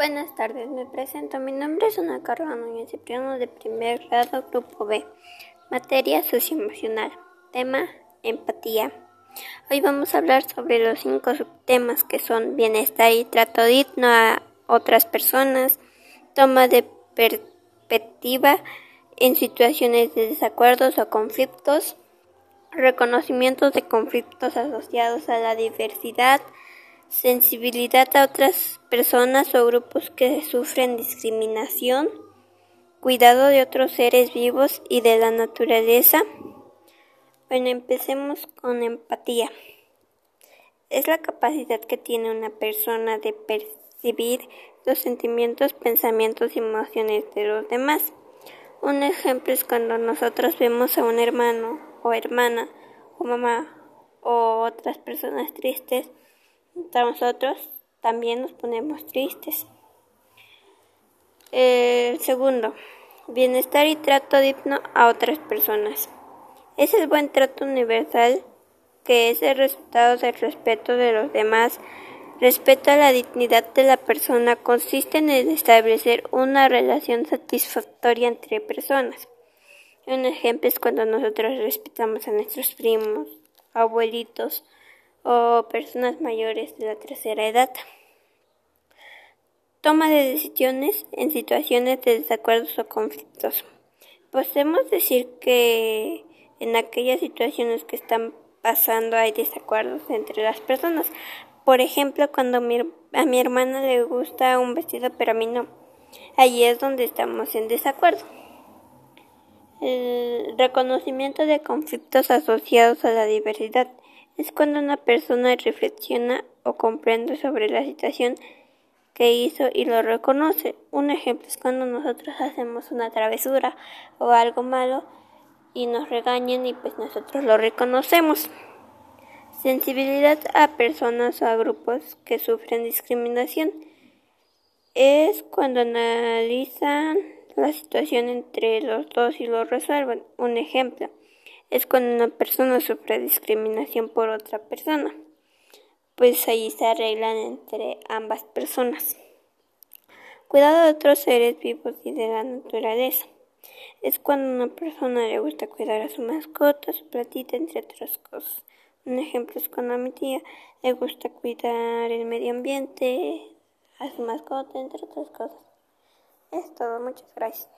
Buenas tardes, me presento. Mi nombre es Ana Carla Núñez Cipriano de primer grado, grupo B. Materia socioemocional. Tema: empatía. Hoy vamos a hablar sobre los cinco subtemas que son bienestar y trato digno a otras personas, toma de perspectiva en situaciones de desacuerdos o conflictos, reconocimiento de conflictos asociados a la diversidad, sensibilidad a otras personas o grupos que sufren discriminación, cuidado de otros seres vivos y de la naturaleza. Bueno, empecemos con empatía. Es la capacidad que tiene una persona de percibir los sentimientos, pensamientos y emociones de los demás. Un ejemplo es cuando nosotros vemos a un hermano o hermana o mamá o otras personas tristes nosotros también nos ponemos tristes. segundo, bienestar y trato digno a otras personas. Es el buen trato universal que es el resultado del respeto de los demás. Respeto a la dignidad de la persona consiste en establecer una relación satisfactoria entre personas. Un ejemplo es cuando nosotros respetamos a nuestros primos, abuelitos, o personas mayores de la tercera edad. Toma de decisiones en situaciones de desacuerdos o conflictos. Podemos decir que en aquellas situaciones que están pasando hay desacuerdos entre las personas. Por ejemplo, cuando a mi hermana le gusta un vestido pero a mí no. Allí es donde estamos en desacuerdo. El reconocimiento de conflictos asociados a la diversidad es cuando una persona reflexiona o comprende sobre la situación que hizo y lo reconoce. Un ejemplo es cuando nosotros hacemos una travesura o algo malo y nos regañan y pues nosotros lo reconocemos. Sensibilidad a personas o a grupos que sufren discriminación es cuando analizan la situación entre los dos y lo resuelven. Un ejemplo es cuando una persona sufre discriminación por otra persona, pues ahí se arreglan entre ambas personas. Cuidado de otros seres vivos y de la naturaleza. Es cuando una persona le gusta cuidar a su mascota, su platita, entre otras cosas. Un ejemplo es cuando a mi tía le gusta cuidar el medio ambiente, a su mascota, entre otras cosas. Es todo, muchas gracias.